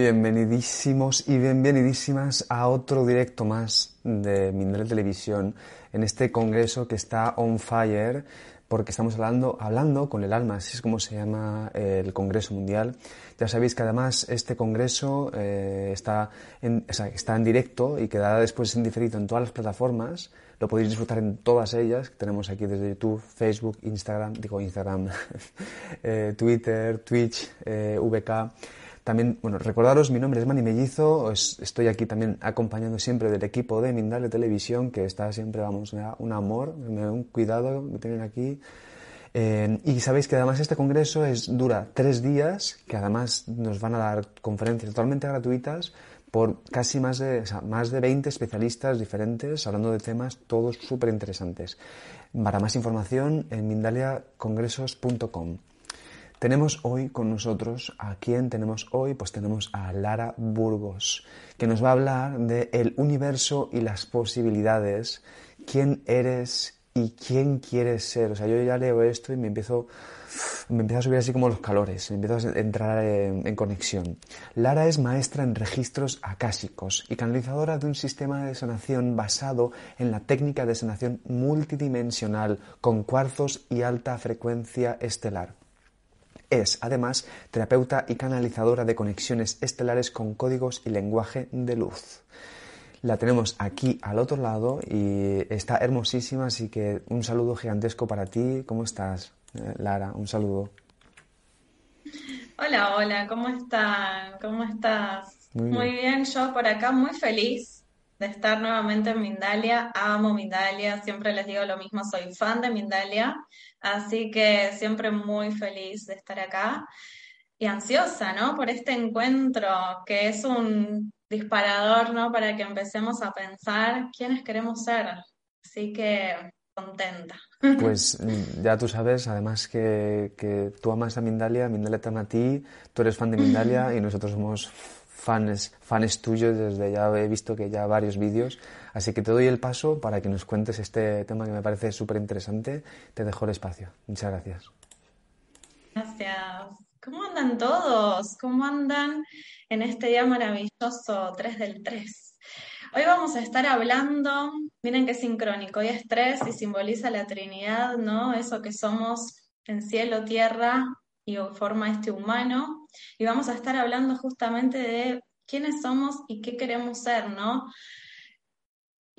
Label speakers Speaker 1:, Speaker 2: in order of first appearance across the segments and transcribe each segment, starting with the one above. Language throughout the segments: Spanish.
Speaker 1: Bienvenidísimos y bienvenidísimas a otro directo más de Mindalia Televisión en este congreso que está on fire porque estamos hablando, hablando con el alma, así es como se llama el Congreso Mundial. Ya sabéis que además este Congreso eh, está, en, está en directo y quedará después en diferido en todas las plataformas. Lo podéis disfrutar en todas ellas que tenemos aquí desde YouTube, Facebook, Instagram, digo Instagram, eh, Twitter, Twitch, eh, VK. También, bueno, recordaros, mi nombre es Manny Mellizo, estoy aquí también acompañando siempre del equipo de Mindale Televisión, que está siempre, vamos, un amor, un cuidado que tienen aquí. Eh, y sabéis que además este congreso es, dura tres días, que además nos van a dar conferencias totalmente gratuitas por casi más de, más de 20 especialistas diferentes hablando de temas todos súper interesantes. Para más información en mindaliacongresos.com. Tenemos hoy con nosotros, ¿a quién tenemos hoy? Pues tenemos a Lara Burgos, que nos va a hablar de el universo y las posibilidades, quién eres y quién quieres ser. O sea, yo ya leo esto y me empiezo, me empiezo a subir así como los calores, me empiezo a entrar en, en conexión. Lara es maestra en registros acásicos y canalizadora de un sistema de sanación basado en la técnica de sanación multidimensional con cuarzos y alta frecuencia estelar. Es, además, terapeuta y canalizadora de conexiones estelares con códigos y lenguaje de luz. La tenemos aquí al otro lado y está hermosísima, así que un saludo gigantesco para ti. ¿Cómo estás, eh, Lara? Un saludo.
Speaker 2: Hola, hola, ¿cómo están? ¿Cómo estás? Muy bien. yo por acá muy feliz de estar nuevamente en Mindalia. Amo Mindalia, siempre les digo lo mismo, soy fan de Mindalia. Así que siempre muy feliz de estar acá y ansiosa, ¿no? Por este encuentro que es un disparador, ¿no? Para que empecemos a pensar quiénes queremos ser. Así que contenta.
Speaker 1: Pues mm, ya tú sabes, además que, que tú amas a Mindalia, Mindalia te ama a ti, tú eres fan de Mindalia y nosotros somos fans, fans tuyos desde ya he visto que ya varios vídeos. Así que te doy el paso para que nos cuentes este tema que me parece súper interesante. Te dejo el espacio. Muchas gracias.
Speaker 2: Gracias. ¿Cómo andan todos? ¿Cómo andan en este día maravilloso 3 del 3? Hoy vamos a estar hablando, miren qué sincrónico, hoy es 3 y simboliza la Trinidad, ¿no? Eso que somos en cielo, tierra y forma este humano. Y vamos a estar hablando justamente de quiénes somos y qué queremos ser, ¿no?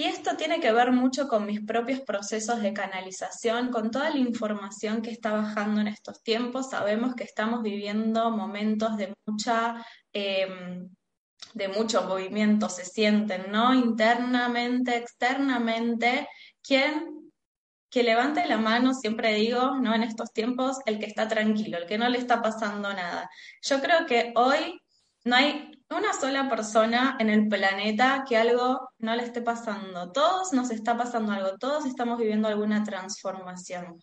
Speaker 2: Y esto tiene que ver mucho con mis propios procesos de canalización, con toda la información que está bajando en estos tiempos. Sabemos que estamos viviendo momentos de mucha... Em, de mucho movimiento se sienten, ¿no? Internamente, externamente. ¿Quién que levante la mano, siempre digo, ¿no? En estos tiempos, el que está tranquilo, el que no le está pasando nada. Yo creo que hoy no hay una sola persona en el planeta que algo no le esté pasando. Todos nos está pasando algo, todos estamos viviendo alguna transformación.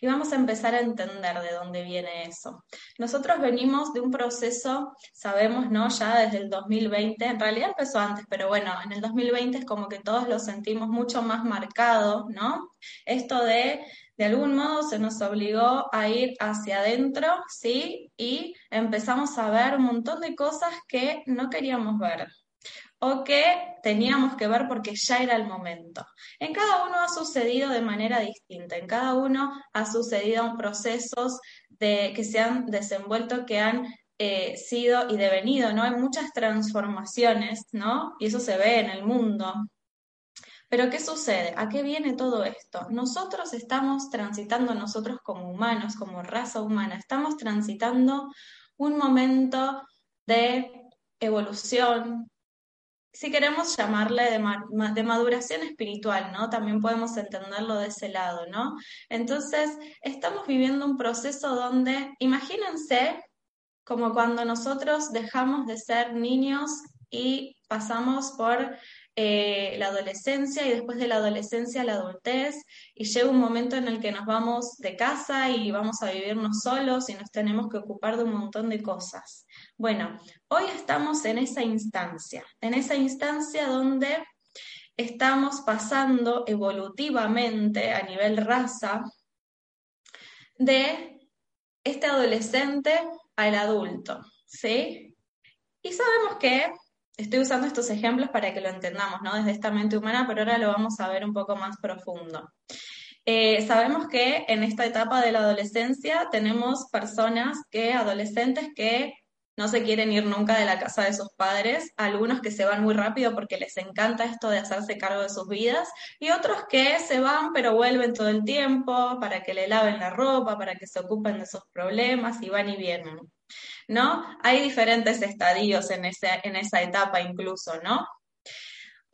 Speaker 2: Y vamos a empezar a entender de dónde viene eso. Nosotros venimos de un proceso, sabemos, ¿no? Ya desde el 2020, en realidad empezó antes, pero bueno, en el 2020 es como que todos lo sentimos mucho más marcado, ¿no? Esto de de algún modo se nos obligó a ir hacia adentro, ¿sí? Y empezamos a ver un montón de cosas que no queríamos ver o que teníamos que ver porque ya era el momento. En cada uno ha sucedido de manera distinta, en cada uno ha sucedido procesos de, que se han desenvuelto, que han eh, sido y devenido, ¿no? Hay muchas transformaciones, ¿no? Y eso se ve en el mundo. Pero ¿qué sucede? ¿A qué viene todo esto? Nosotros estamos transitando, nosotros como humanos, como raza humana, estamos transitando un momento de evolución, si queremos llamarle de, maduración espiritual, ¿no? También podemos entenderlo de ese lado, ¿no? Entonces, estamos viviendo un proceso donde, imagínense, como cuando nosotros dejamos de ser niños y pasamos por eh, la adolescencia y después de la adolescencia la adultez y llega un momento en el que nos vamos de casa y vamos a vivirnos solos y nos tenemos que ocupar de un montón de cosas. Bueno, hoy estamos en esa instancia, en esa instancia donde estamos pasando evolutivamente a nivel raza de este adolescente al adulto, ¿sí? Y sabemos que, estoy usando estos ejemplos para que lo entendamos, ¿no? Desde esta mente humana, pero ahora lo vamos a ver un poco más profundo. Eh, sabemos que en esta etapa de la adolescencia tenemos personas que, adolescentes que no se quieren ir nunca de la casa de sus padres, algunos que se van muy rápido porque les encanta esto de hacerse cargo de sus vidas, y otros que se van pero vuelven todo el tiempo para que le laven la ropa, para que se ocupen de sus problemas y van y vienen. ¿No? Hay diferentes estadios en, ese, en esa etapa incluso, ¿no?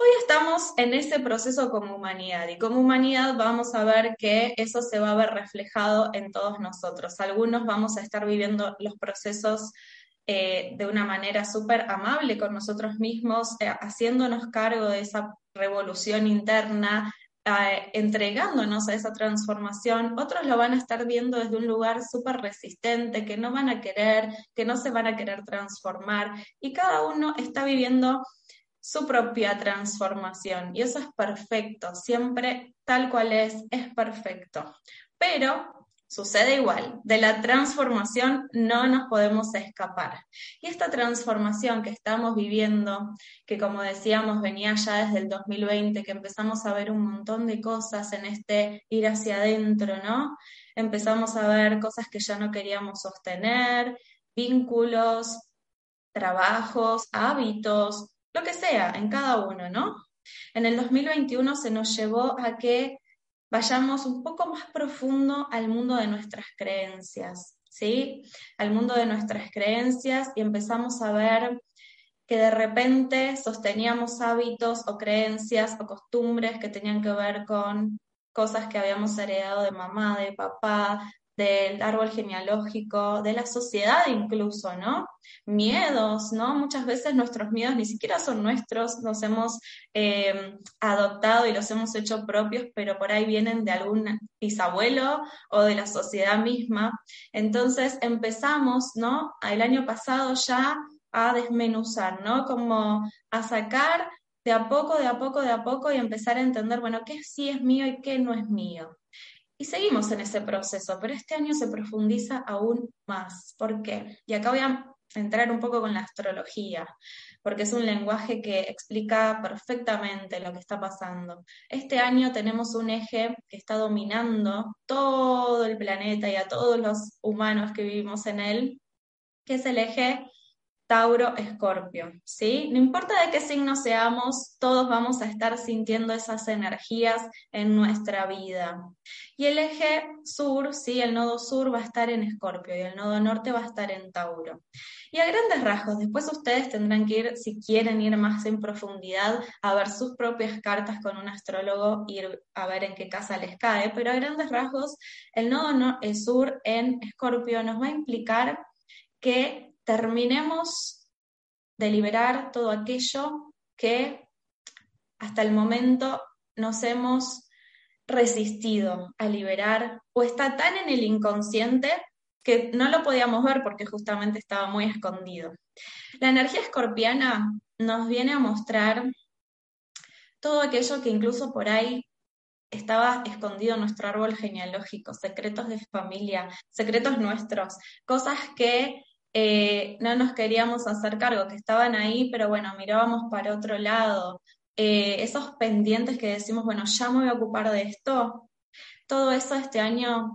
Speaker 2: Hoy estamos en ese proceso como humanidad y como humanidad vamos a ver que eso se va a ver reflejado en todos nosotros. Algunos vamos a estar viviendo los procesos eh, de una manera súper amable con nosotros mismos, eh, haciéndonos cargo de esa revolución interna, eh, entregándonos a esa transformación. Otros lo van a estar viendo desde un lugar súper resistente, que no van a querer, que no se van a querer transformar y cada uno está viviendo su propia transformación. Y eso es perfecto, siempre tal cual es, es perfecto. Pero sucede igual, de la transformación no nos podemos escapar. Y esta transformación que estamos viviendo, que como decíamos venía ya desde el 2020, que empezamos a ver un montón de cosas en este ir hacia adentro, ¿no? Empezamos a ver cosas que ya no queríamos sostener, vínculos, trabajos, hábitos, lo que sea, en cada uno, ¿no? En el 2021 se nos llevó a que vayamos un poco más profundo al mundo de nuestras creencias, ¿sí? Al mundo de nuestras creencias y empezamos a ver que de repente sosteníamos hábitos o creencias o costumbres que tenían que ver con cosas que habíamos heredado de mamá, de papá, del árbol genealógico, de la sociedad incluso, ¿no? Miedos, ¿no? Muchas veces nuestros miedos ni siquiera son nuestros, los hemos eh, adoptado y los hemos hecho propios, pero por ahí vienen de algún bisabuelo o de la sociedad misma. Entonces empezamos, ¿no? El año pasado ya a desmenuzar, ¿no? Como a sacar de a poco, de a poco, de a poco y empezar a entender, bueno, qué sí es mío y qué no es mío. Y seguimos en ese proceso, pero este año se profundiza aún más. ¿Por qué? Y acá voy a entrar un poco con la astrología, porque es un lenguaje que explica perfectamente lo que está pasando. Este año tenemos un eje que está dominando todo el planeta y a todos los humanos que vivimos en él, que es el eje Tauro, Escorpio, ¿sí? No importa de qué signo seamos, todos vamos a estar sintiendo esas energías en nuestra vida. Y el eje sur, ¿sí? El nodo sur va a estar en Escorpio y el nodo norte va a estar en Tauro. Y a grandes rasgos, después ustedes tendrán que ir, si quieren ir más en profundidad, a ver sus propias cartas con un astrólogo, ir a ver en qué casa les cae, pero a grandes rasgos, el nodo sur en Escorpio nos va a implicar que terminemos de liberar todo aquello que hasta el momento nos hemos resistido a liberar o está tan en el inconsciente que no lo podíamos ver porque justamente estaba muy escondido. La energía escorpiana nos viene a mostrar todo aquello que incluso por ahí estaba escondido en nuestro árbol genealógico, secretos de familia, secretos nuestros, cosas que eh, no nos queríamos hacer cargo, que estaban ahí, pero bueno, mirábamos para otro lado. Eh, esos pendientes que decimos, bueno, ya me voy a ocupar de esto, todo eso este año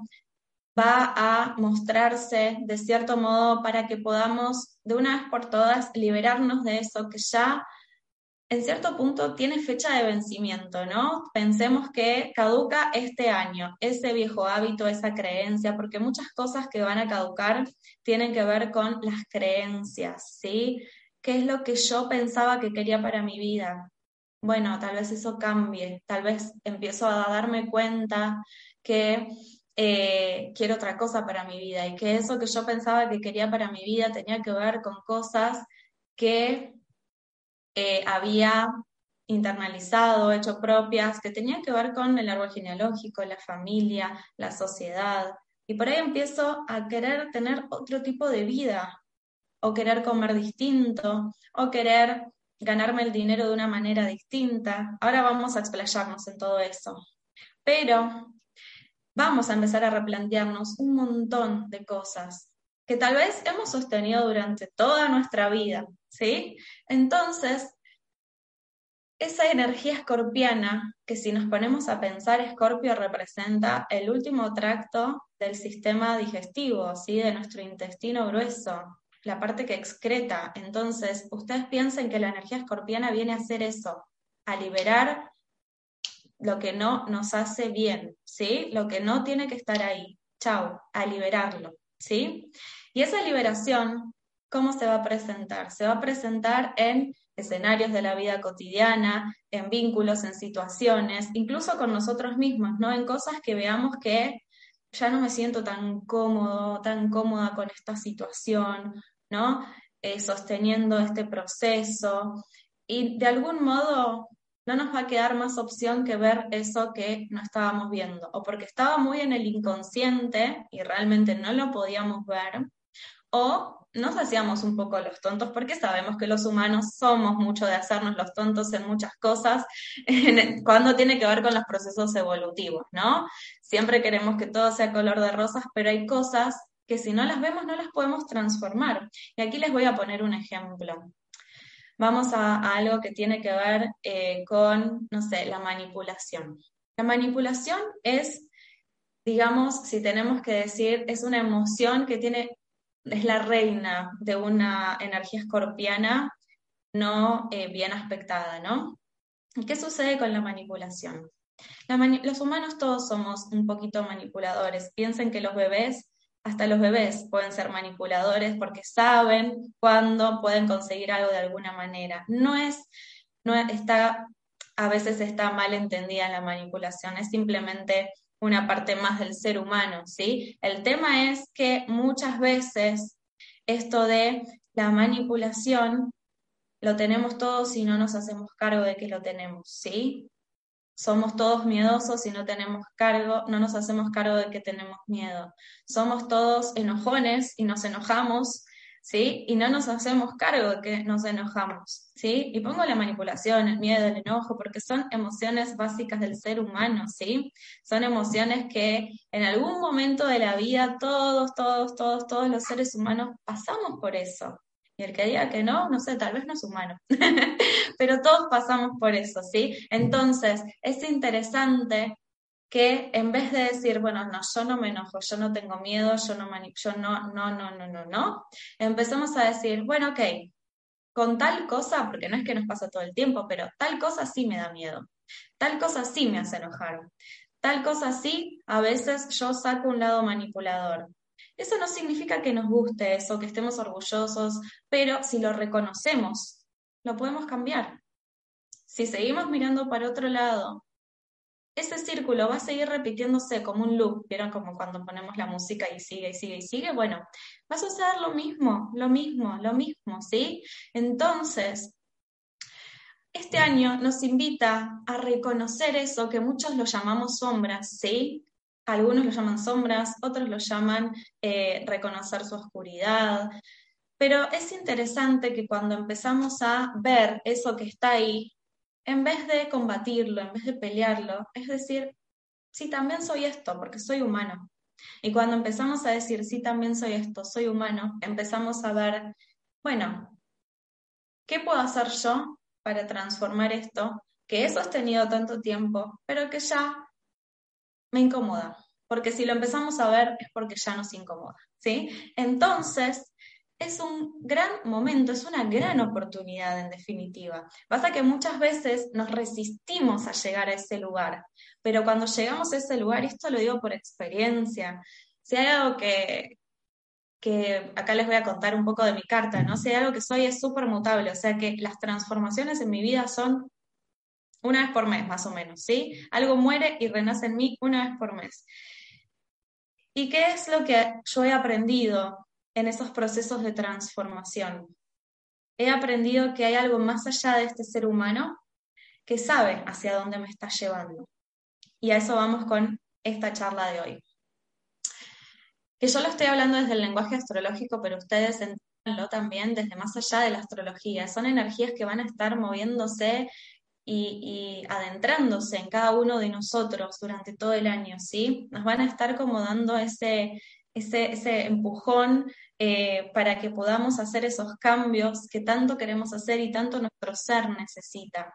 Speaker 2: va a mostrarse de cierto modo para que podamos de una vez por todas liberarnos de eso que ya en cierto punto tiene fecha de vencimiento, ¿no? Pensemos que caduca este año, ese viejo hábito, esa creencia, porque muchas cosas que van a caducar tienen que ver con las creencias, ¿sí? ¿Qué es lo que yo pensaba que quería para mi vida? Bueno, tal vez eso cambie, tal vez empiezo a darme cuenta que eh, quiero otra cosa para mi vida y que eso que yo pensaba que quería para mi vida tenía que ver con cosas que eh, había internalizado, hecho propias, que tenían que ver con el árbol genealógico, la familia, la sociedad. Y por ahí empiezo a querer tener otro tipo de vida, o querer comer distinto, o querer ganarme el dinero de una manera distinta. Ahora vamos a explayarnos en todo eso. Pero vamos a empezar a replantearnos un montón de cosas que tal vez hemos sostenido durante toda nuestra vida, ¿sí? Entonces, esa energía escorpiana, que si nos ponemos a pensar, Escorpio representa el último tracto del sistema digestivo, ¿sí? De nuestro intestino grueso, la parte que excreta. Entonces, ustedes piensen que la energía escorpiana viene a hacer eso, a liberar lo que no nos hace bien, ¿sí? Lo que no tiene que estar ahí. Chau, a liberarlo, ¿sí? Y esa liberación, ¿cómo se va a presentar? Se va a presentar en escenarios de la vida cotidiana, en vínculos, en situaciones, incluso con nosotros mismos, ¿no? En cosas que veamos que ya no me siento tan cómodo, tan cómoda con esta situación, ¿no? Eh, sosteniendo este proceso. Y de algún modo no nos va a quedar más opción que ver eso que no estábamos viendo, o porque estaba muy en el inconsciente y realmente no lo podíamos ver, o nos hacíamos un poco los tontos porque sabemos que los humanos somos mucho de hacernos los tontos en muchas cosas cuando tiene que ver con los procesos evolutivos, ¿no? Siempre queremos que todo sea color de rosas, pero hay cosas que si no las vemos no las podemos transformar. Y aquí les voy a poner un ejemplo vamos a, algo que tiene que ver eh, con, no sé, la manipulación. La manipulación es, digamos, si tenemos que decir, es una emoción que tiene, es la reina de una energía escorpiana no eh, bien aspectada, ¿no? ¿Qué sucede con la manipulación? los humanos todos somos un poquito manipuladores. Piensen que los bebés hasta los bebés pueden ser manipuladores porque saben cuándo pueden conseguir algo de alguna manera. No es, no está, a veces está mal entendida la manipulación, es simplemente una parte más del ser humano, ¿sí? El tema es que muchas veces esto de la manipulación lo tenemos todos y no nos hacemos cargo de que lo tenemos, ¿sí? Somos todos miedosos y no tenemos cargo, no nos hacemos cargo de que tenemos miedo. Somos todos enojones y nos enojamos, ¿sí? Y no nos hacemos cargo de que nos enojamos, ¿sí? Y pongo la manipulación, el miedo, el enojo, porque son emociones básicas del ser humano, ¿sí? Son emociones que en algún momento de la vida todos, todos, todos, todos los seres humanos pasamos por eso, y el que diga que no, no sé, tal vez no es humano. Pero todos pasamos por eso, ¿sí? Entonces, es interesante que en vez de decir, bueno, no, yo no me enojo, yo no tengo miedo, yo no, yo no, no, no, no, no, no, empecemos a decir, bueno, ok, con tal cosa, porque no es que nos pasa todo el tiempo, pero tal cosa sí me da miedo, tal cosa sí me hace enojar, tal cosa sí, a veces yo saco un lado manipulador, eso no significa que nos guste eso, que estemos orgullosos, pero si lo reconocemos, lo podemos cambiar. Si seguimos mirando para otro lado, ese círculo va a seguir repitiéndose como un loop, ¿vieron? Como cuando ponemos la música y sigue y sigue y sigue. Bueno, va a suceder lo mismo, lo mismo, lo mismo, ¿sí? Entonces, este año nos invita a reconocer eso que muchos lo llamamos sombras, ¿sí? Algunos lo llaman sombras, otros lo llaman eh, reconocer su oscuridad, pero es interesante que cuando empezamos a ver eso que está ahí, en vez de combatirlo, en vez de pelearlo, es decir, sí, también soy esto, porque soy humano. Y cuando empezamos a decir, sí, también soy esto, soy humano, empezamos a ver, bueno, ¿qué puedo hacer yo para transformar esto que he sostenido tanto tiempo, pero que ya me incomoda, porque si lo empezamos a ver es porque ya nos incomoda, ¿sí? Entonces, es un gran momento, es una gran oportunidad en definitiva. Pasa que muchas veces nos resistimos a llegar a ese lugar, pero cuando llegamos a ese lugar, esto lo digo por experiencia, si hay algo que, que acá les voy a contar un poco de mi carta, ¿no? Si hay algo que soy es súper mutable, o sea que las transformaciones en mi vida son una vez por mes, más o menos, ¿sí? Algo muere y renace en mí una vez por mes. ¿Y qué es lo que yo he aprendido en esos procesos de transformación? He aprendido que hay algo más allá de este ser humano que sabe hacia dónde me está llevando. Y a eso vamos con esta charla de hoy. Que yo lo estoy hablando desde el lenguaje astrológico, pero ustedes entiendanlo también desde más allá de la astrología. Son energías que van a estar moviéndose y, adentrándose en cada uno de nosotros durante todo el año, ¿sí? Nos van a estar como dando ese, ese, empujón eh, para que podamos hacer esos cambios que tanto queremos hacer y tanto nuestro ser necesita.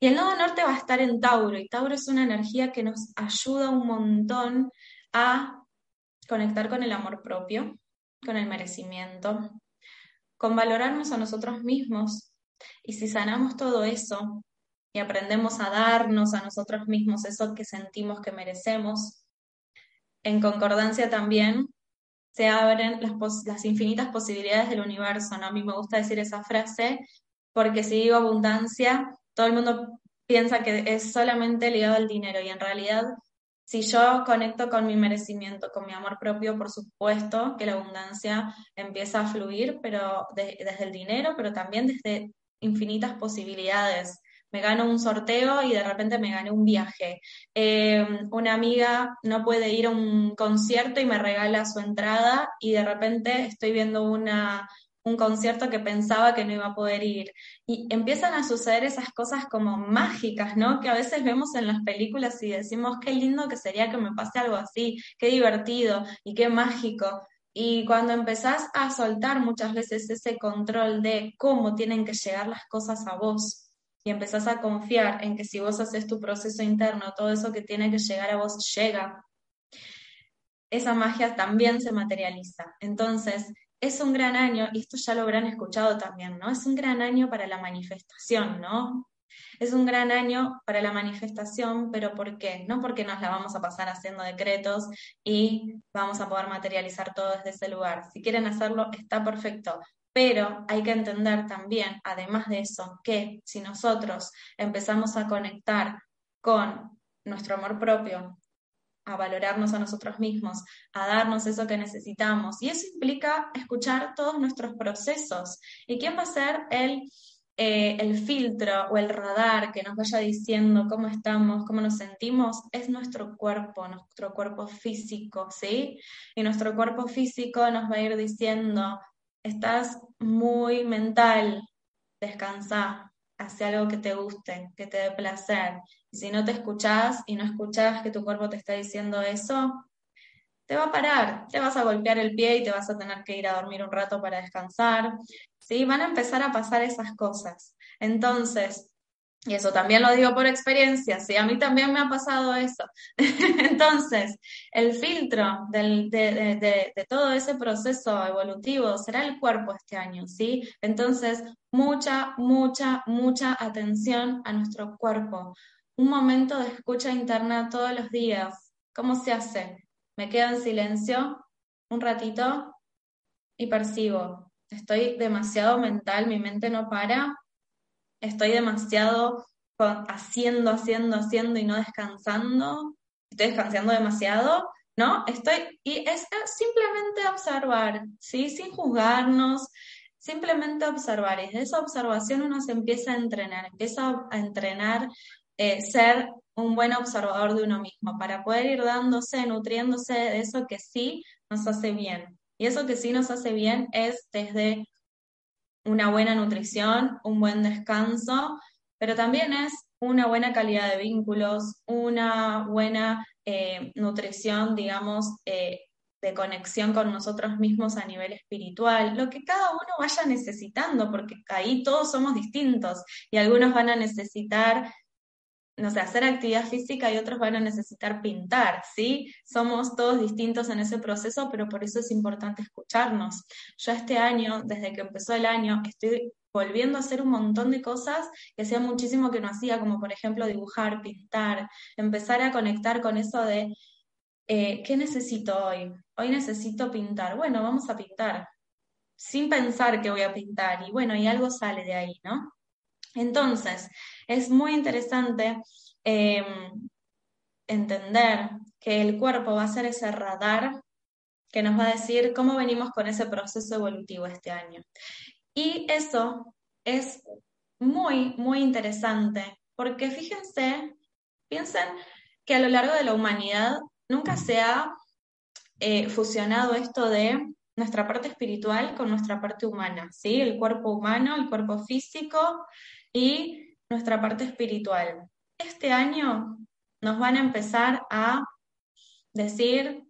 Speaker 2: Y el nodo norte va a estar en Tauro, y Tauro es una energía que nos ayuda un montón a conectar con el amor propio, con el merecimiento, con valorarnos a nosotros mismos. Y si sanamos todo eso y aprendemos a darnos a nosotros mismos eso que sentimos que merecemos, en concordancia también se abren las, infinitas posibilidades del universo. ¿no? A mí me gusta decir esa frase porque si digo abundancia, todo el mundo piensa que es solamente ligado al dinero y en realidad si yo conecto con mi merecimiento, con mi amor propio, por supuesto que la abundancia empieza a fluir, pero desde el dinero, pero también desde infinitas posibilidades. Me gano un sorteo y de repente me gané un viaje. Eh, una amiga no puede ir a un concierto y me regala su entrada y de repente estoy viendo una, un concierto que pensaba que no iba a poder ir. Y empiezan a suceder esas cosas como mágicas, ¿no? Que a veces vemos en las películas y decimos, qué lindo que sería que me pase algo así, qué divertido y qué mágico. Y cuando empezás a soltar muchas veces ese control de cómo tienen que llegar las cosas a vos y empezás a confiar en que si vos haces tu proceso interno, todo eso que tiene que llegar a vos llega, esa magia también se materializa. Entonces, es un gran año, y esto ya lo habrán escuchado también, ¿no? Es un gran año para la manifestación, ¿no? Es un gran año para la manifestación, pero ¿por qué? No porque nos la vamos a pasar haciendo decretos y vamos a poder materializar todo desde ese lugar. Si quieren hacerlo, está perfecto. Pero hay que entender también, además de eso, que si nosotros empezamos a conectar con nuestro amor propio, a valorarnos a nosotros mismos, a darnos eso que necesitamos. Y eso implica escuchar todos nuestros procesos. ¿Y quién va a ser el, eh, el filtro o el radar que nos vaya diciendo cómo estamos, cómo nos sentimos? Es nuestro cuerpo, nuestro cuerpo físico, ¿sí? Y nuestro cuerpo físico nos va a ir diciendo, estás muy mental, descansa, hacia algo que te guste, que te dé placer. Si no te escuchás y no escuchás que tu cuerpo te está diciendo eso, te va a parar, te vas a golpear el pie y te vas a tener que ir a dormir un rato para descansar. ¿sí? Van a empezar a pasar esas cosas. Entonces, y eso también lo digo por experiencia, sí, a mí también me ha pasado eso. Entonces, el filtro de, todo ese proceso evolutivo será el cuerpo este año, ¿sí? Entonces, mucha, mucha, mucha atención a nuestro cuerpo. Un momento de escucha interna todos los días. ¿Cómo se hace? Me quedo en silencio un ratito y percibo. Estoy demasiado mental, mi mente no para, estoy demasiado haciendo, haciendo, haciendo y no descansando, estoy descansando demasiado, ¿no? Estoy, y es simplemente observar, ¿sí? Sin juzgarnos, simplemente observar. Y desde esa observación uno se empieza a entrenar, empieza a entrenar eh, ser un buen observador de uno mismo, para poder ir dándose, nutriéndose de eso que sí nos hace bien. Y eso que sí nos hace bien es desde una buena nutrición, un buen descanso, pero también es una buena calidad de vínculos, una buena eh, nutrición, digamos, eh, de conexión con nosotros mismos a nivel espiritual, lo que cada uno vaya necesitando, porque ahí todos somos distintos y algunos van a necesitar no sé, hacer actividad física y otros van a necesitar pintar, ¿sí? Somos todos distintos en ese proceso, pero por eso es importante escucharnos. Yo este año, desde que empezó el año, estoy volviendo a hacer un montón de cosas que hacía muchísimo que no hacía, como por ejemplo dibujar, pintar, empezar a conectar con eso de, eh, ¿qué necesito hoy? Hoy necesito pintar. Bueno, vamos a pintar, sin pensar que voy a pintar. Y bueno, y algo sale de ahí, ¿no? Entonces, es muy interesante em, entender que el cuerpo va a ser ese radar que nos va a decir cómo venimos con ese proceso evolutivo este año. Y eso es muy, muy interesante, porque fíjense, piensen que a lo largo de la humanidad nunca se ha eh, fusionado esto de nuestra parte espiritual con nuestra parte humana, ¿sí? El cuerpo humano, el cuerpo físico y nuestra parte espiritual. Este año nos van a empezar a decir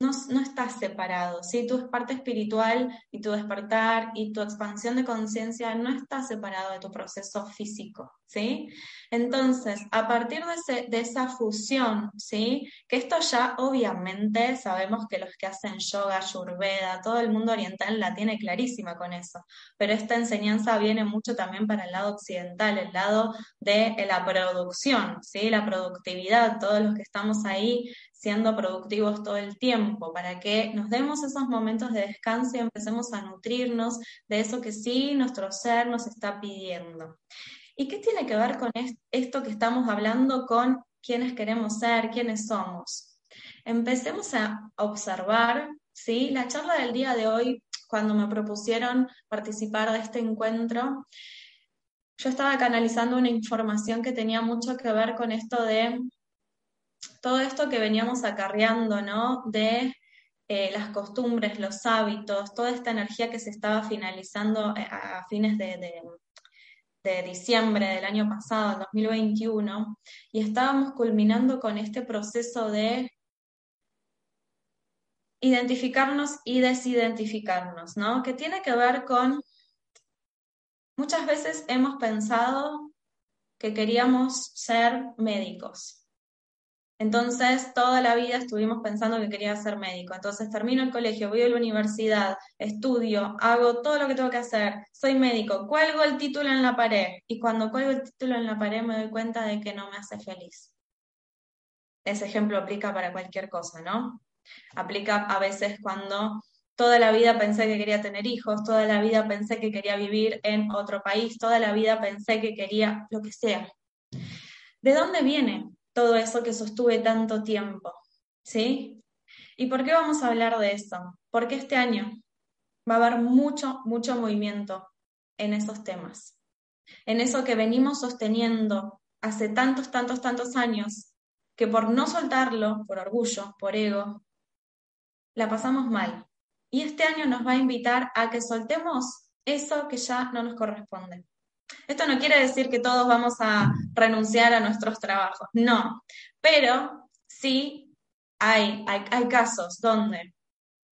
Speaker 2: no, no estás separado, ¿sí? Tu parte espiritual y tu despertar y tu expansión de conciencia no está separado de tu proceso físico, ¿sí? Entonces, a partir de, esa fusión, ¿sí? Que esto ya obviamente sabemos que los que hacen yoga, ayurveda, todo el mundo oriental la tiene clarísima con eso, pero esta enseñanza viene mucho también para el lado occidental, el lado de la producción, ¿sí? La productividad, todos los que estamos ahí siendo productivos todo el tiempo, para que nos demos esos momentos de descanso y empecemos a nutrirnos de eso que sí nuestro ser nos está pidiendo. ¿Y qué tiene que ver con esto que estamos hablando con quiénes queremos ser, quiénes somos? Empecemos a observar, ¿sí? La charla del día de hoy, cuando me propusieron participar de este encuentro, yo estaba canalizando una información que tenía mucho que ver con esto de todo esto que veníamos acarreando, ¿no? De eh, las costumbres, los hábitos, toda esta energía que se estaba finalizando eh, a, fines de, de, diciembre del año pasado, el 2021, y estábamos culminando con este proceso de identificarnos y desidentificarnos, ¿no? Que tiene que ver con, muchas veces hemos pensado que queríamos ser médicos, entonces, toda la vida estuvimos pensando que quería ser médico. Entonces, termino el colegio, voy a la universidad, estudio, hago todo lo que tengo que hacer, soy médico, cuelgo el título en la pared. Y cuando cuelgo el título en la pared me doy cuenta de que no me hace feliz. Ese ejemplo aplica para cualquier cosa, ¿no? Aplica a veces cuando toda la vida pensé que quería tener hijos, toda la vida pensé que quería vivir en otro país, toda la vida pensé que quería lo que sea. ¿De dónde viene? Todo eso que sostuve tanto tiempo, ¿sí? ¿Y por qué vamos a hablar de eso? Porque este año va a haber mucho, mucho movimiento en esos temas, en eso que venimos sosteniendo hace tantos, tantos, tantos años, que por no soltarlo, por orgullo, por ego, la pasamos mal. Y este año nos va a invitar a que soltemos eso que ya no nos corresponde. Esto no quiere decir que todos vamos a renunciar a nuestros trabajos, no, pero sí hay, hay, casos donde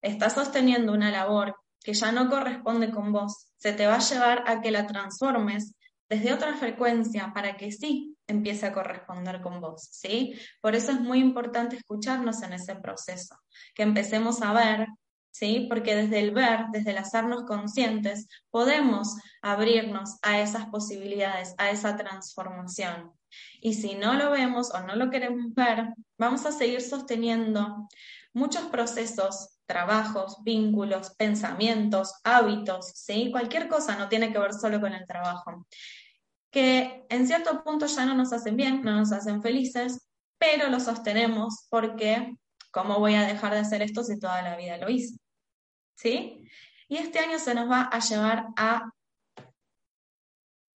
Speaker 2: estás sosteniendo una labor que ya no corresponde con vos, se te va a llevar a que la transformes desde otra frecuencia para que sí empiece a corresponder con vos, ¿sí? Por eso es muy importante escucharnos en ese proceso, que empecemos a ver ¿sí? Porque desde el ver, desde el hacernos conscientes, podemos abrirnos a esas posibilidades, a esa transformación. Y si no lo vemos o no lo queremos ver, vamos a seguir sosteniendo muchos procesos, trabajos, vínculos, pensamientos, hábitos, ¿sí? Cualquier cosa no tiene que ver solo con el trabajo, que en cierto punto ya no nos hacen bien, no nos hacen felices, pero lo sostenemos porque ¿Cómo voy a dejar de hacer esto si toda la vida lo hice? ¿Sí? Y este año se nos va a llevar a,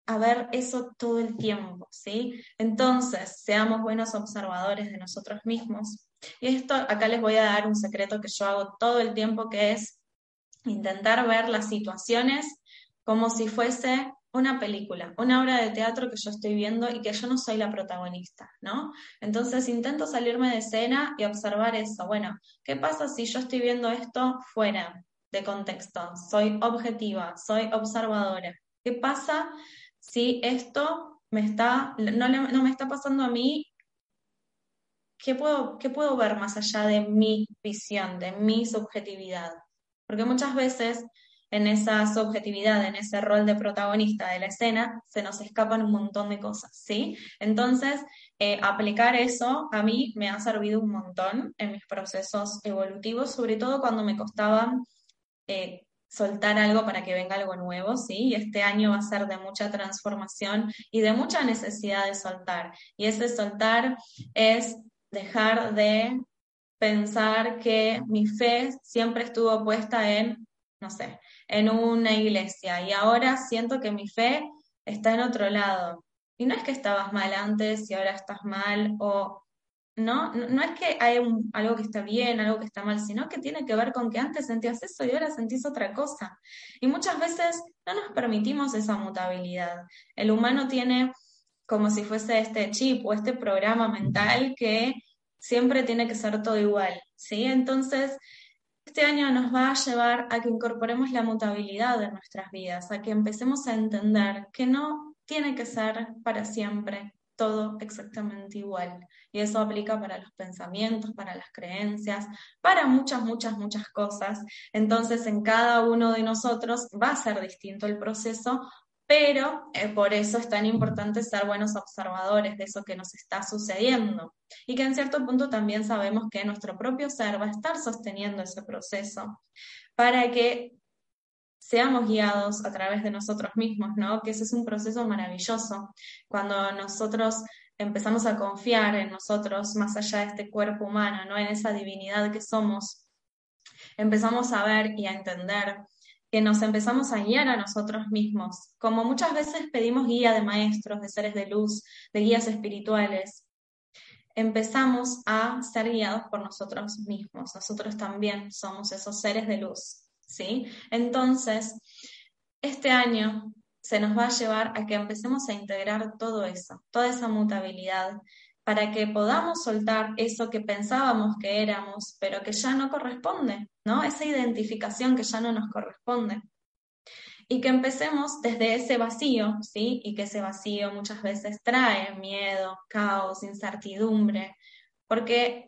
Speaker 2: a ver eso todo el tiempo, ¿sí? Entonces, seamos buenos observadores de nosotros mismos. Y esto, acá les voy a dar un secreto que yo hago todo el tiempo, que es intentar ver las situaciones como si fuese una película, una obra de teatro que yo estoy viendo y que yo no soy la protagonista, ¿no? Entonces intento salirme de escena y observar eso. Bueno, ¿qué pasa si yo estoy viendo esto fuera de contexto? Soy objetiva, soy observadora. ¿Qué pasa si esto me está, no, me está pasando a mí? ¿Qué puedo, ¿Qué puedo ver más allá de mi visión, de mi subjetividad? Porque muchas veces en esa subjetividad, en ese rol de protagonista de la escena, se nos escapan un montón de cosas, ¿sí? Entonces, eh, aplicar eso a mí me ha servido un montón en mis procesos evolutivos, sobre todo cuando me costaba eh, soltar algo para que venga algo nuevo, ¿sí? Y este año va a ser de mucha transformación y de mucha necesidad de soltar. Y ese soltar es dejar de pensar que mi fe siempre estuvo puesta en, no sé, en una iglesia y ahora siento que mi fe está en otro lado. Y no es que estabas mal antes y ahora estás mal o no, no, es que hay algo que está bien, algo que está mal, sino que tiene que ver con que antes sentías eso y ahora sentís otra cosa. Y muchas veces no nos permitimos esa mutabilidad. El humano tiene como si fuese este chip o este programa mental que siempre tiene que ser todo igual, ¿sí? Entonces, este año nos va a llevar a que incorporemos la mutabilidad en nuestras vidas, a que empecemos a entender que no tiene que ser para siempre todo exactamente igual. Y eso aplica para los pensamientos, para las creencias, para muchas, muchas, muchas cosas. Entonces, en cada uno de nosotros va a ser distinto el proceso, pero eh, por eso es tan importante ser buenos observadores de eso que nos está sucediendo y que en cierto punto también sabemos que nuestro propio ser va a estar sosteniendo ese proceso para que seamos guiados a través de nosotros mismos, ¿no? Que ese es un proceso maravilloso. Cuando nosotros empezamos a confiar en nosotros más allá de este cuerpo humano, ¿no? En esa divinidad que somos, empezamos a ver y a entender que nos empezamos a guiar a nosotros mismos, como muchas veces pedimos guía de maestros, de seres de luz, de guías espirituales, empezamos a ser guiados por nosotros mismos. Nosotros también somos esos seres de luz, ¿sí? Entonces, este año se nos va a llevar a que empecemos a integrar todo eso, toda esa mutabilidad, para que podamos soltar eso que pensábamos que éramos, pero que ya no corresponde, ¿no? Esa identificación que ya no nos corresponde. Y que empecemos desde ese vacío, ¿sí? Y que ese vacío muchas veces trae miedo, caos, incertidumbre, porque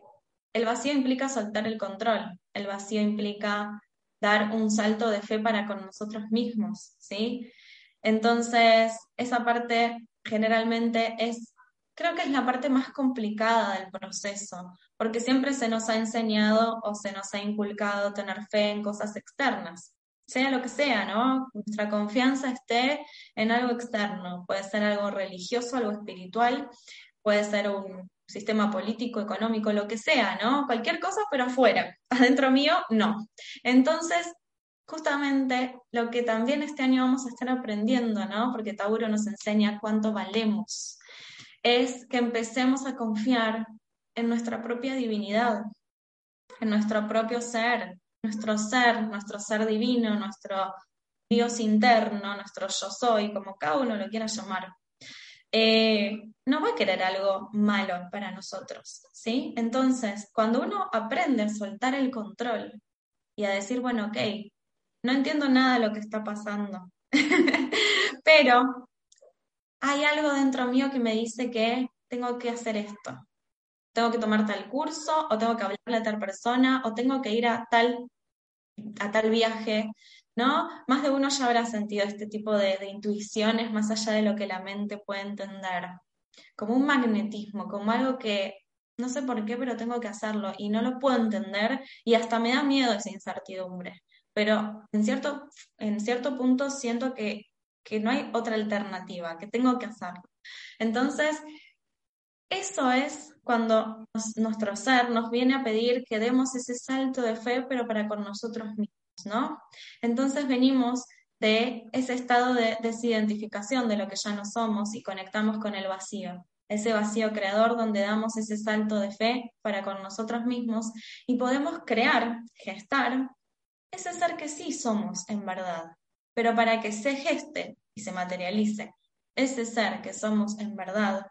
Speaker 2: el vacío implica soltar el control, el vacío implica dar un salto de fe para con nosotros mismos, ¿sí? Entonces, esa parte generalmente es creo que es la parte más complicada del proceso, porque siempre se nos ha enseñado o se nos ha inculcado tener fe en cosas externas, sea lo que sea, ¿no? Nuestra confianza esté en algo externo, puede ser algo religioso, algo espiritual, puede ser un sistema político, económico, lo que sea, ¿no? Cualquier cosa, pero afuera. Adentro mío, no. Entonces, justamente lo que también este año vamos a estar aprendiendo, ¿no? Porque Tauro nos enseña cuánto valemos es que empecemos a confiar en nuestra propia divinidad, en nuestro propio ser, nuestro ser, nuestro ser divino, nuestro Dios interno, nuestro yo soy, como cada uno lo quiera llamar. Eh, no va a querer algo malo para nosotros, ¿sí? Entonces, cuando uno aprende a soltar el control y a decir, bueno, ok, no entiendo nada de lo que está pasando, pero hay algo dentro mío que me dice que tengo que hacer esto. Tengo que tomar tal curso, o tengo que hablarle a tal persona, o tengo que ir a tal, a tal viaje, ¿no? Más de uno ya habrá sentido este tipo de, de intuiciones más allá de lo que la mente puede entender. Como un magnetismo, como algo que no sé por qué, pero tengo que hacerlo y no lo puedo entender y hasta me da miedo esa incertidumbre. Pero en cierto, en cierto punto siento que que no hay otra alternativa, que tengo que hacerlo. Entonces, eso es cuando nuestro ser nos viene a pedir que demos ese salto de fe, pero para con nosotros mismos, ¿no? Entonces venimos de ese estado de desidentificación de lo que ya no somos y conectamos con el vacío, ese vacío creador donde damos ese salto de fe para con nosotros mismos y podemos crear, gestar ese ser que sí somos en verdad, pero para que se geste y se materialice ese ser que somos en verdad,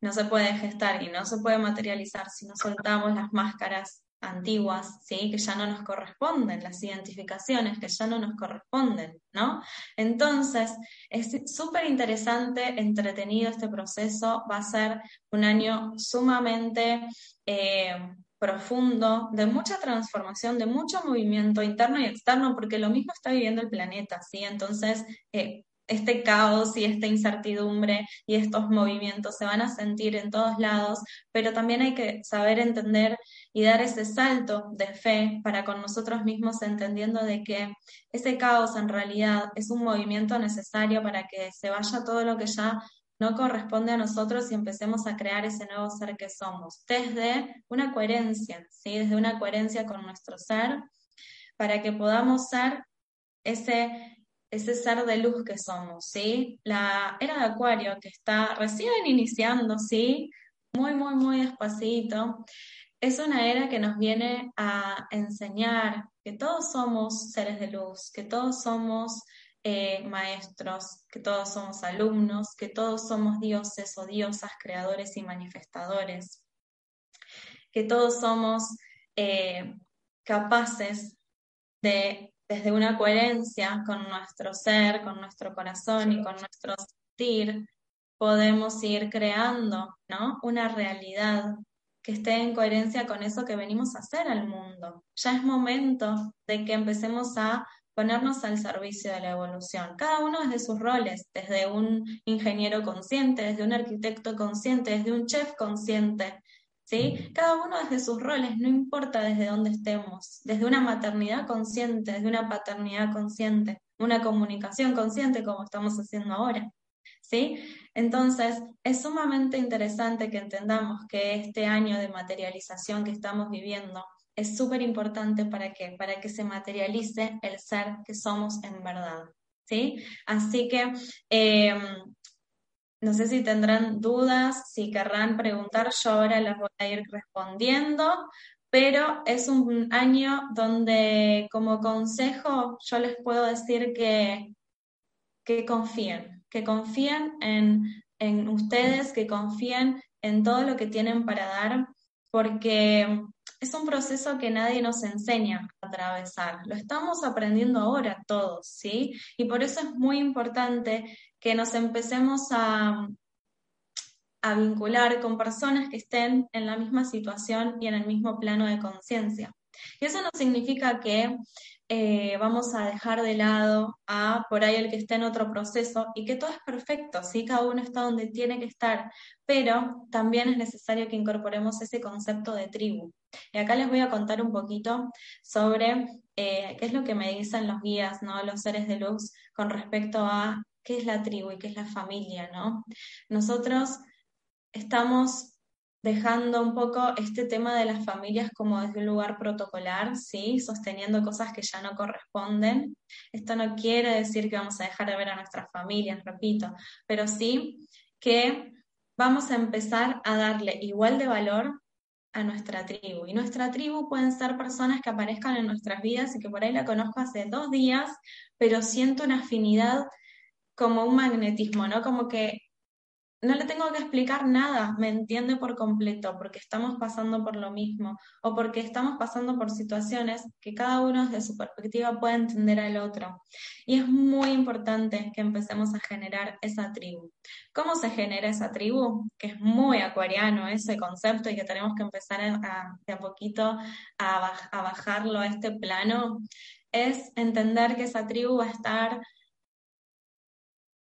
Speaker 2: no se puede gestar y no se puede materializar si no soltamos las máscaras antiguas, ¿sí? que ya no nos corresponden, las identificaciones que ya no nos corresponden, ¿no? Entonces, es súper interesante, entretenido este proceso, va a ser un año sumamente eh, profundo, de mucha transformación, de mucho movimiento interno y externo, porque lo mismo está viviendo el planeta, ¿sí? Entonces, eh, este caos y esta incertidumbre y estos movimientos se van a sentir en todos lados, pero también hay que saber entender y dar ese salto de fe para con nosotros mismos, entendiendo de que ese caos en realidad es un movimiento necesario para que se vaya todo lo que ya no corresponde a nosotros y empecemos a crear ese nuevo ser que somos, desde una coherencia, ¿sí? desde una coherencia con nuestro ser, para que podamos ser ese, ese ser de luz que somos. ¿sí? La era de Acuario, que está recién iniciando, ¿sí? muy, muy, muy despacito, es una era que nos viene a enseñar que todos somos seres de luz, que todos somos eh, maestros, que todos somos alumnos, que todos somos dioses o diosas, creadores y manifestadores. que todos somos eh, capaces de, desde una coherencia con nuestro ser, con nuestro corazón y con nuestro sentir, podemos ir creando ¿no? una realidad que esté en coherencia con eso que venimos a hacer al mundo. Ya es momento de que empecemos a ponernos al servicio de la evolución, cada uno desde sus roles, desde un ingeniero consciente, desde un arquitecto consciente, desde un chef consciente, ¿sí? Cada uno desde sus roles, no importa desde dónde estemos, desde una maternidad consciente, desde una paternidad consciente, una comunicación consciente como estamos haciendo ahora. ¿Sí? Entonces, es sumamente interesante que entendamos que este año de materialización que estamos viviendo es súper importante para que, para que se materialice el ser que somos en verdad. ¿sí? Así que em, no sé si tendrán dudas, si querrán preguntar, yo ahora las voy a ir respondiendo, pero es un año donde como consejo yo les puedo decir que, que confíen, que confíen en, en ustedes, que confíen en todo lo que tienen para dar, porque es un proceso que nadie nos enseña a atravesar. Lo estamos aprendiendo ahora todos, ¿sí? Y por eso es muy importante que nos empecemos a, a vincular con personas que estén en la misma situación y en el mismo plano de conciencia. Y eso no significa que eh, vamos a dejar de lado a por ahí el que esté en otro proceso y que todo es perfecto, ¿sí? cada uno está donde tiene que estar, pero también es necesario que incorporemos ese concepto de tribu. Y acá les voy a contar un poquito sobre eh, qué es lo que me dicen los guías, ¿no? los seres de luz, con respecto a qué es la tribu y qué es la familia. ¿no? Nosotros estamos dejando un poco este tema de las familias como desde un lugar protocolar, ¿sí? Sosteniendo cosas que ya no corresponden. Esto no quiere decir que vamos a dejar de ver a nuestras familias, repito, pero sí que vamos a empezar a darle igual de valor a nuestra tribu. Y nuestra tribu pueden ser personas que aparezcan en nuestras vidas y que por ahí la conozco hace dos días, pero siento una afinidad como un magnetismo, ¿no? Como que no le tengo que explicar nada, me entiende por completo, porque estamos pasando por lo mismo o porque estamos pasando por situaciones que cada uno desde su perspectiva puede entender al otro. Y es muy importante que empecemos a generar esa tribu. ¿Cómo se genera esa tribu? Que es muy acuariano ese concepto y que tenemos que empezar a, de a poquito a, a bajarlo a este plano, es entender que esa tribu va a estar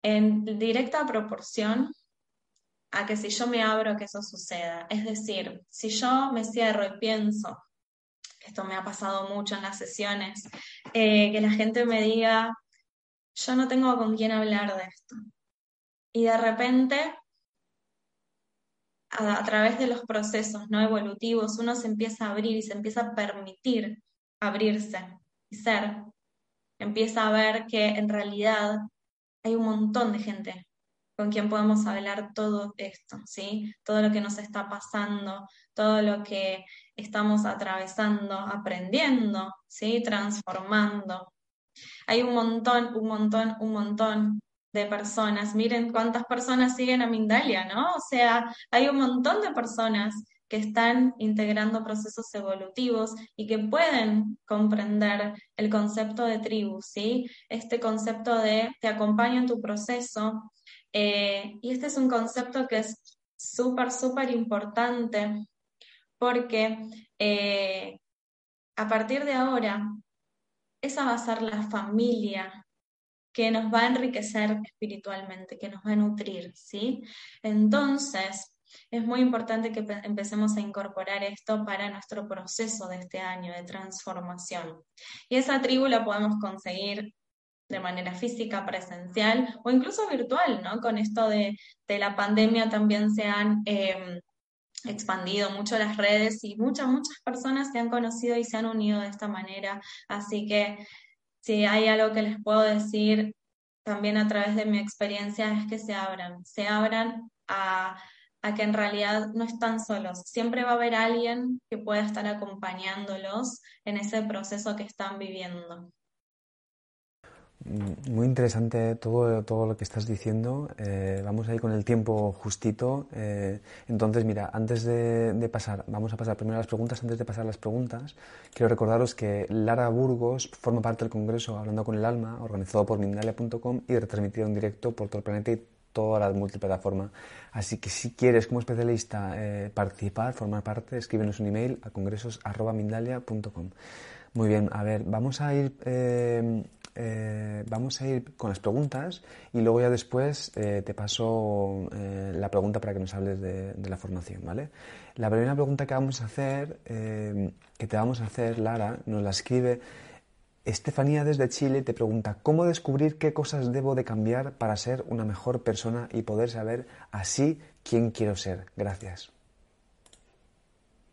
Speaker 2: en directa proporción a que si yo me abro que eso suceda. Es decir, si yo me cierro y pienso, esto me ha pasado mucho en las sesiones, eh, que la gente me diga, yo no tengo con quién hablar de esto. Y de repente, a, través de los procesos no evolutivos, uno se empieza a abrir y se empieza a permitir abrirse y ser. Empieza a ver que en realidad hay un montón de gente con quien podemos hablar todo esto, ¿sí? Todo lo que nos está pasando, todo lo que estamos atravesando, aprendiendo, ¿sí? Transformando. Hay un montón, un montón, un montón de personas. Miren cuántas personas siguen a Mindalia, ¿no? O sea, hay un montón de personas que están integrando procesos evolutivos y que pueden comprender el concepto de tribu, ¿sí? Este concepto de te acompaño en tu proceso, eh, y este es un concepto que es súper, súper importante porque eh, a partir de ahora, esa va a ser la familia que nos va a enriquecer espiritualmente, que nos va a nutrir, ¿sí? Entonces, es muy importante que empecemos a incorporar esto para nuestro proceso de este año de transformación. Y esa tribu la podemos conseguir de manera física, presencial o incluso virtual, ¿no? Con esto de, la pandemia también se han em, expandido mucho las redes y muchas, muchas personas se han conocido y se han unido de esta manera. Así que si hay algo que les puedo decir también a través de mi experiencia es que se abran, se abran a, a que en realidad no están solos. Siempre va a haber alguien que pueda estar acompañándolos en ese proceso que están viviendo.
Speaker 1: Muy interesante todo, todo lo que estás diciendo. Eh, vamos a ir con el tiempo justito. Eh, entonces, mira, antes de, pasar, vamos a pasar primero a las preguntas. Antes de pasar a las preguntas, quiero recordaros que Lara Burgos forma parte del Congreso Hablando con el Alma, organizado por Mindalia.com y retransmitido en directo por todo el planeta y toda la multiplataforma. Así que si quieres como especialista eh, participar, formar parte, escríbenos un email a congresos.mindalia.com. Muy bien, a ver, vamos a ir eh, vamos a ir con las preguntas y luego ya después eh, te paso eh, la pregunta para que nos hables de, la formación, ¿vale? La primera pregunta que vamos a hacer, que te vamos a hacer, Lara, nos la escribe Estefanía desde Chile te pregunta ¿cómo descubrir qué cosas debo de cambiar para ser una mejor persona y poder saber así quién quiero ser? Gracias.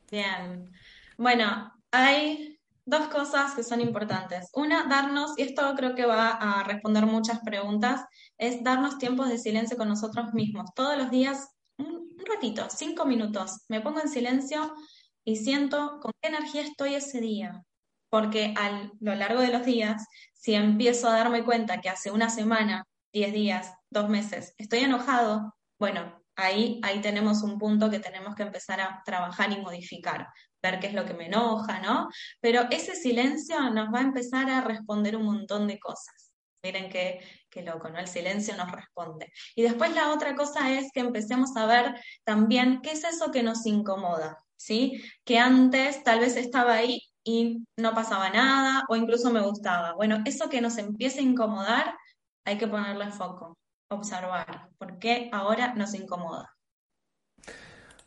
Speaker 2: Bien. Bueno, hay dos cosas que son importantes. Una, darnos, y esto creo que va a responder muchas preguntas, es darnos tiempos de silencio con nosotros mismos. Todos los días, un, ratito, cinco minutos, me pongo en silencio y siento con qué energía estoy ese día. Porque a lo largo de los días, si empiezo a darme cuenta que hace una semana, diez días, dos meses, estoy enojado, bueno, ahí, ahí tenemos un punto que tenemos que empezar a trabajar y modificar ver qué es lo que me enoja, ¿no? Pero ese silencio nos va a empezar a responder un montón de cosas. Miren qué, qué loco, ¿no? El silencio nos responde. Y después la otra cosa es que empecemos a ver también qué es eso que nos incomoda, ¿sí? Que antes tal vez estaba ahí y no pasaba nada o incluso me gustaba. Bueno, eso que nos empieza a incomodar, hay que ponerle foco, observar, por qué ahora nos incomoda.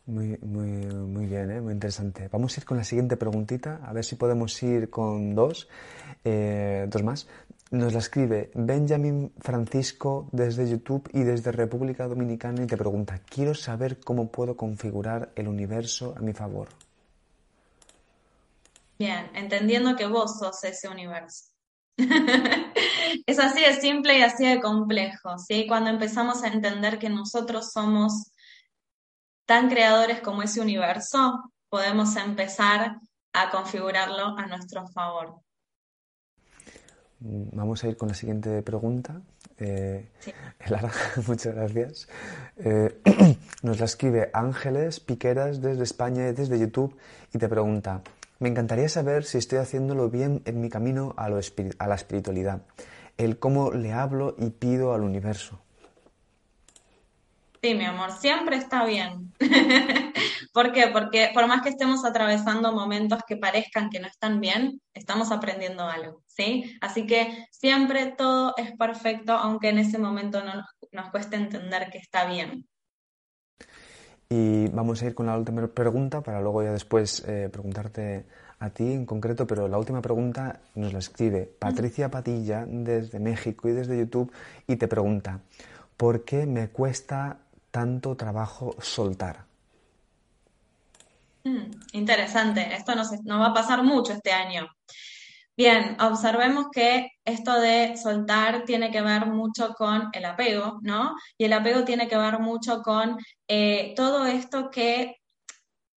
Speaker 1: Muy, muy, muy bien, ¿eh? muy interesante. Vamos a ir con la siguiente preguntita, a ver si podemos ir con dos, eh, dos más. Nos la escribe Benjamin Francisco desde YouTube y desde República Dominicana y te pregunta, quiero saber cómo puedo configurar el universo a mi favor.
Speaker 2: Bien, entendiendo que vos sos ese universo. es así de simple y así de complejo, ¿sí? Cuando empezamos a entender que nosotros somos tan creadores como ese universo, podemos empezar a configurarlo a nuestro favor.
Speaker 1: Vamos a ir con la siguiente pregunta. Eh, Lara, muchas gracias. Eh, nos la escribe Ángeles Piqueras desde España y desde YouTube y te pregunta, me encantaría saber si estoy haciéndolo bien en mi camino a, a la espiritualidad, el cómo le hablo y pido al universo.
Speaker 2: Sí, mi amor, siempre está bien. ¿Por qué? Porque por más que estemos atravesando momentos que parezcan que no están bien, estamos aprendiendo algo, ¿sí? Así que siempre todo es perfecto, aunque en ese momento no nos, cueste entender que está bien.
Speaker 1: Y vamos a ir con la última pregunta para luego ya después eh, preguntarte a ti en concreto, pero la última pregunta nos la escribe Patricia Patilla desde México y desde YouTube y te pregunta, ¿por qué me cuesta tanto trabajo soltar?
Speaker 2: Hmm, interesante, esto nos, va a pasar mucho este año. Bien, observemos que esto de soltar tiene que ver mucho con el apego, ¿no? Y el apego tiene que ver mucho con eh, todo esto que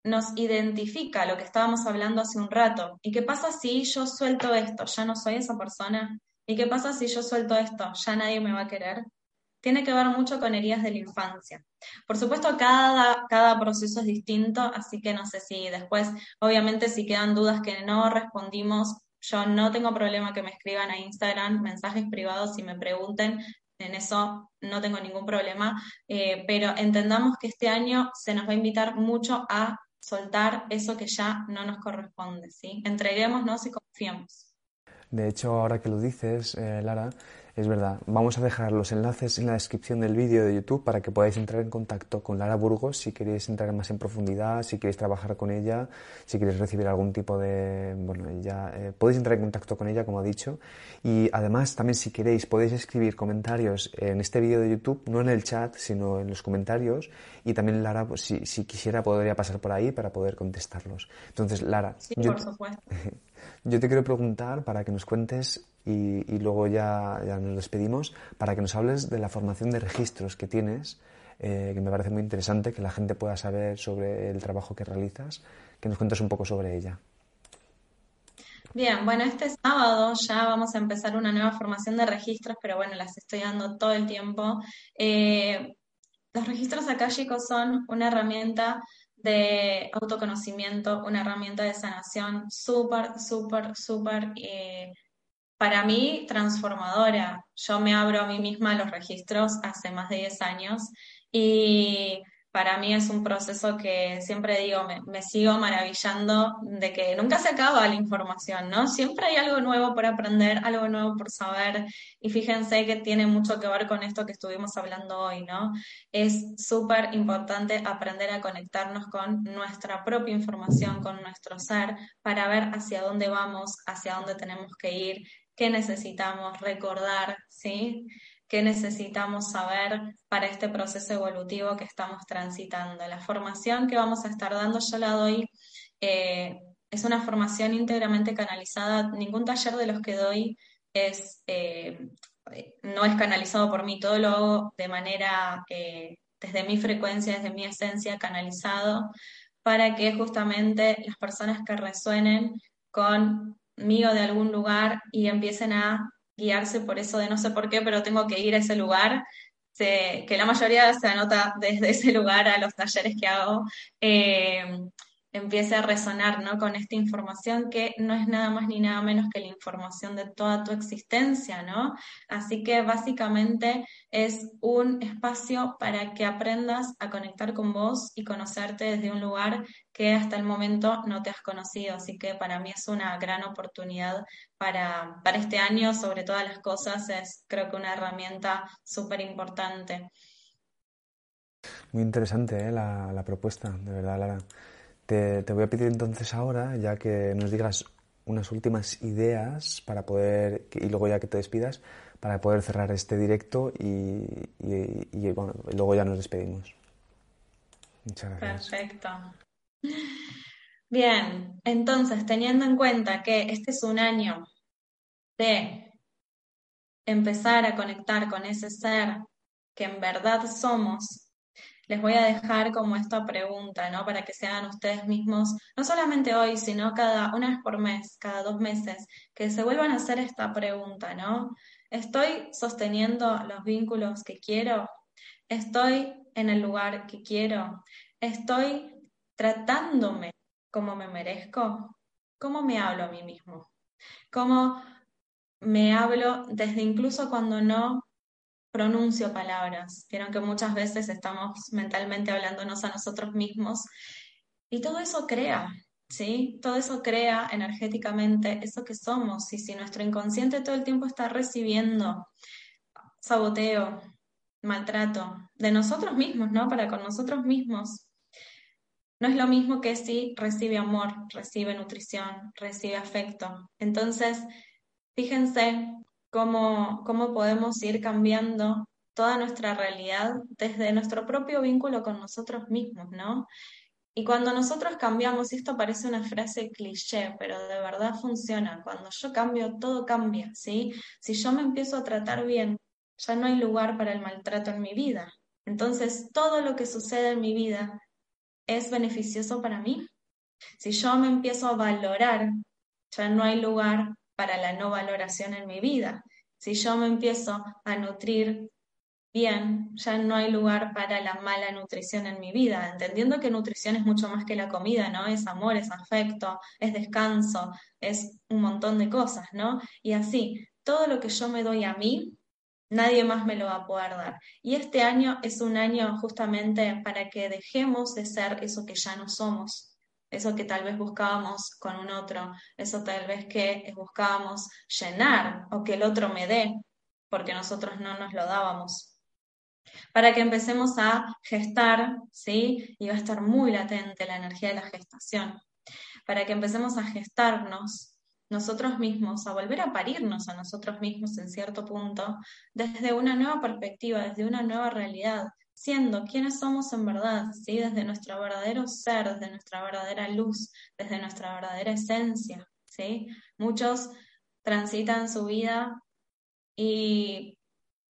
Speaker 2: nos identifica, lo que estábamos hablando hace un rato. ¿Y qué pasa si yo suelto esto? ¿Ya no soy esa persona? ¿Y qué pasa si yo suelto esto? ¿Ya nadie me va a querer? Tiene que ver mucho con heridas de la infancia. Por supuesto, cada, proceso es distinto, así que no sé si después, obviamente, si quedan dudas que no respondimos, yo no tengo problema que me escriban a Instagram mensajes privados y me pregunten. En eso no tengo ningún problema, eh, pero entendamos que este año se nos va a invitar mucho a soltar eso que ya no nos corresponde, ¿sí? Entreguémonos y confiemos.
Speaker 1: De hecho, ahora que lo dices, eh, Lara, es verdad. Vamos a dejar los enlaces en la descripción del vídeo de YouTube para que podáis entrar en contacto con Lara Burgos si queréis entrar más en profundidad, si queréis trabajar con ella, si queréis recibir algún tipo de... Bueno, ya eh, podéis entrar en contacto con ella, como ha dicho. Y además, también si queréis, podéis escribir comentarios en este vídeo de YouTube, no en el chat, sino en los comentarios. Y también Lara, pues, si, si quisiera, podría pasar por ahí para poder contestarlos. Entonces, Lara...
Speaker 2: Sí, por supuesto.
Speaker 1: Yo te quiero preguntar para que nos cuentes y, luego ya, ya, nos despedimos, para que nos hables de la formación de registros que tienes, eh, que me parece muy interesante, que la gente pueda saber sobre el trabajo que realizas, que nos cuentes un poco sobre ella.
Speaker 2: Bien, bueno, este sábado ya vamos a empezar una nueva formación de registros, pero bueno, las estoy dando todo el tiempo. Eh, los registros acálicos son una herramienta de autoconocimiento, una herramienta de sanación súper, súper, súper, eh, para mí, transformadora. Yo me abro a mí misma los registros hace más de 10 años y para mí es un proceso que siempre digo, me, sigo maravillando de que nunca se acaba la información, ¿no? Siempre hay algo nuevo por aprender, algo nuevo por saber, y fíjense que tiene mucho que ver con esto que estuvimos hablando hoy, ¿no? Es súper importante aprender a conectarnos con nuestra propia información, con nuestro ser, para ver hacia dónde vamos, hacia dónde tenemos que ir, qué necesitamos recordar, ¿sí? qué necesitamos saber para este proceso evolutivo que estamos transitando. La formación que vamos a estar dando, yo la doy, eh, es una formación íntegramente canalizada. Ningún taller de los que doy es, eh, no es canalizado por mí, todo lo hago de manera, eh, desde mi frecuencia, desde mi esencia, canalizado, para que justamente las personas que resuenen conmigo de algún lugar y empiecen a guiarse por eso de no sé por qué, pero tengo que ir a ese lugar, que la mayoría se anota desde ese lugar a los talleres que hago. Eh, empiece a resonar ¿no? con esta información que no es nada más ni nada menos que la información de toda tu existencia, ¿no? Así que básicamente es un espacio para que aprendas a conectar con vos y conocerte desde un lugar que hasta el momento no te has conocido. Así que para mí es una gran oportunidad para, para este año, sobre todas las cosas, es creo que una herramienta súper importante.
Speaker 1: Muy interesante ¿eh? la, la propuesta, de verdad, Lara. Te, voy a pedir entonces ahora, ya que nos digas unas últimas ideas para poder, y luego ya que te despidas, para poder cerrar este directo y, bueno, luego ya nos despedimos.
Speaker 2: Muchas gracias. Perfecto. Bien, entonces, teniendo en cuenta que este es un año de empezar a conectar con ese ser que en verdad somos les voy a dejar como esta pregunta, ¿no? Para que se hagan ustedes mismos, no solamente hoy, sino cada una vez por mes, cada dos meses, que se vuelvan a hacer esta pregunta, ¿no? ¿Estoy sosteniendo los vínculos que quiero? ¿Estoy en el lugar que quiero? ¿Estoy tratándome como me merezco? ¿Cómo me hablo a mí mismo? ¿Cómo me hablo desde incluso cuando no pronuncio palabras. Vieron que muchas veces estamos mentalmente hablándonos a nosotros mismos y todo eso crea, ¿sí? Todo eso crea energéticamente eso que somos y si nuestro inconsciente todo el tiempo está recibiendo saboteo, maltrato de nosotros mismos, ¿no? Para con nosotros mismos. No es lo mismo que si recibe amor, recibe nutrición, recibe afecto. Entonces, fíjense cómo, cómo podemos ir cambiando toda nuestra realidad desde nuestro propio vínculo con nosotros mismos, ¿no? Y cuando nosotros cambiamos, esto parece una frase cliché, pero de verdad funciona, cuando yo cambio, todo cambia, ¿sí? Si yo me empiezo a tratar bien, ya no hay lugar para el maltrato en mi vida. Entonces, todo lo que sucede en mi vida es beneficioso para mí. Si yo me empiezo a valorar, ya no hay lugar para la no valoración en mi vida. Si yo me empiezo a nutrir bien, ya no hay lugar para la mala nutrición en mi vida, entendiendo que nutrición es mucho más que la comida, ¿no? Es amor, es afecto, es descanso, es un montón de cosas, ¿no? Y así, todo lo que yo me doy a mí, nadie más me lo va a poder dar. Y este año es un año justamente para que dejemos de ser eso que ya no somos eso que tal vez buscábamos con un otro, eso tal vez que buscábamos llenar o que el otro me dé, porque nosotros no nos lo dábamos. Para que empecemos a gestar, ¿sí? Y va a estar muy latente la energía de la gestación. Para que empecemos a gestarnos nosotros mismos, a volver a parirnos a nosotros mismos en cierto punto, desde una nueva perspectiva, desde una nueva realidad, siendo quienes somos en verdad, ¿sí? desde nuestro verdadero ser, desde nuestra verdadera luz, desde nuestra verdadera esencia. ¿sí? Muchos transitan su vida y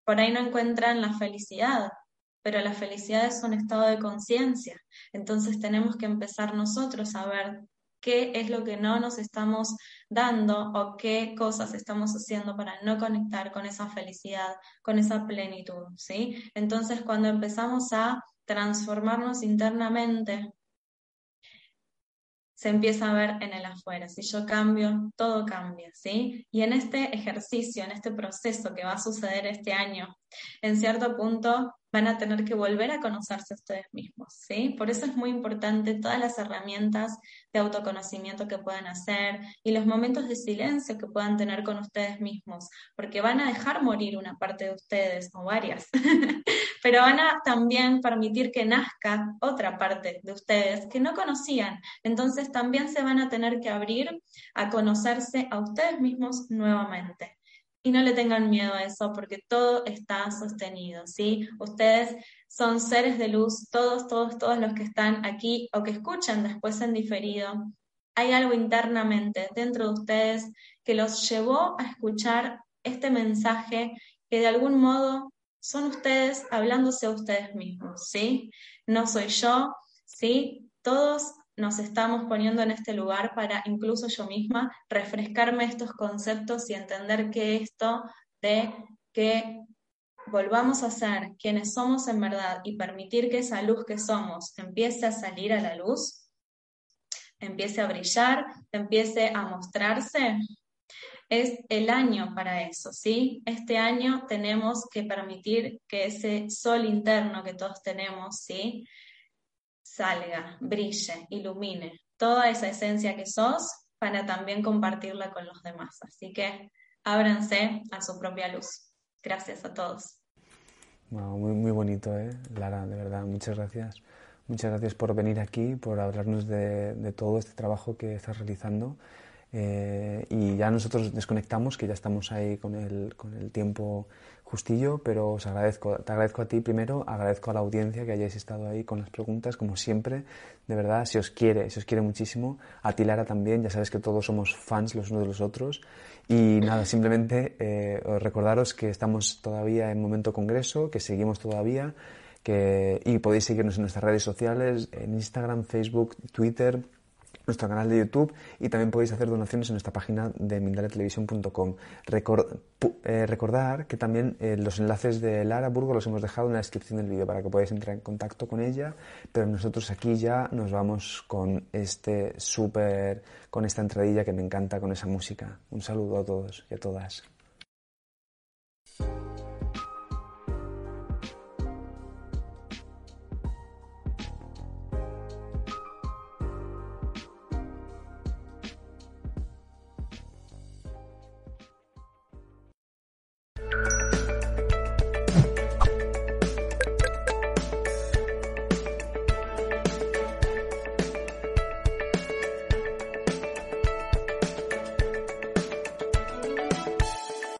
Speaker 2: por ahí no encuentran la felicidad, pero la felicidad es un estado de conciencia. Entonces tenemos que empezar nosotros a ver qué es lo que no nos estamos dando o qué cosas estamos haciendo para no conectar con esa felicidad, con esa plenitud, ¿sí? Entonces, cuando empezamos a transformarnos internamente, se empieza a ver en el afuera. Si yo cambio, todo cambia, ¿sí? Y en este ejercicio, en este proceso que va a suceder este año, en cierto punto van a tener que volver a conocerse ustedes mismos, ¿sí? Por eso es muy importante todas las herramientas de autoconocimiento que puedan hacer y los momentos de silencio que puedan tener con ustedes mismos, porque van a dejar morir una parte de ustedes o varias, pero van a también permitir que nazca otra parte de ustedes que no conocían. Entonces también se van a tener que abrir a conocerse a ustedes mismos nuevamente y no le tengan miedo a eso porque todo está sostenido, ¿sí? Ustedes son seres de luz, todos, todos, todos los que están aquí o que escuchan después en diferido. Hay algo internamente dentro de ustedes que los llevó a escuchar este mensaje que de algún modo son ustedes hablándose a ustedes mismos, ¿sí? No soy yo, ¿sí? Todos nos estamos poniendo en este lugar para incluso yo misma refrescarme estos conceptos y entender que esto de que volvamos a ser quienes somos en verdad y permitir que esa luz que somos empiece a salir a la luz, empiece a brillar, empiece a mostrarse, es el año para eso, ¿sí? Este año tenemos que permitir que ese sol interno que todos tenemos, ¿sí? salga, brille, ilumine toda esa esencia que sos para también compartirla con los demás. Así que ábranse a su propia luz. Gracias a todos.
Speaker 1: muy, muy bonito, ¿eh? Lara, de verdad, muchas gracias. Muchas gracias por venir aquí, por hablarnos de, de todo este trabajo que estás realizando. Eh, y ya nosotros desconectamos, que ya estamos ahí con el, con el tiempo justillo, pero os agradezco, te agradezco a ti primero, agradezco a la audiencia que hayáis estado ahí con las preguntas, como siempre, de verdad, si os quiere, si os quiere muchísimo, a ti Lara también, ya sabes que todos somos fans los unos de los otros, y nada, simplemente eh, recordaros que estamos todavía en momento congreso, que seguimos todavía, que, y podéis seguirnos en nuestras redes sociales, en Instagram, Facebook, Twitter, nuestro canal de YouTube y también podéis hacer donaciones en nuestra página de mindaletelevisión.com. Eh, recordar que también eh, los enlaces de Lara Burgo los hemos dejado en la descripción del vídeo para que podáis entrar en contacto con ella, pero nosotros aquí ya nos vamos con este súper, con esta entradilla que me encanta, con esa música. Un saludo a todos y a todas.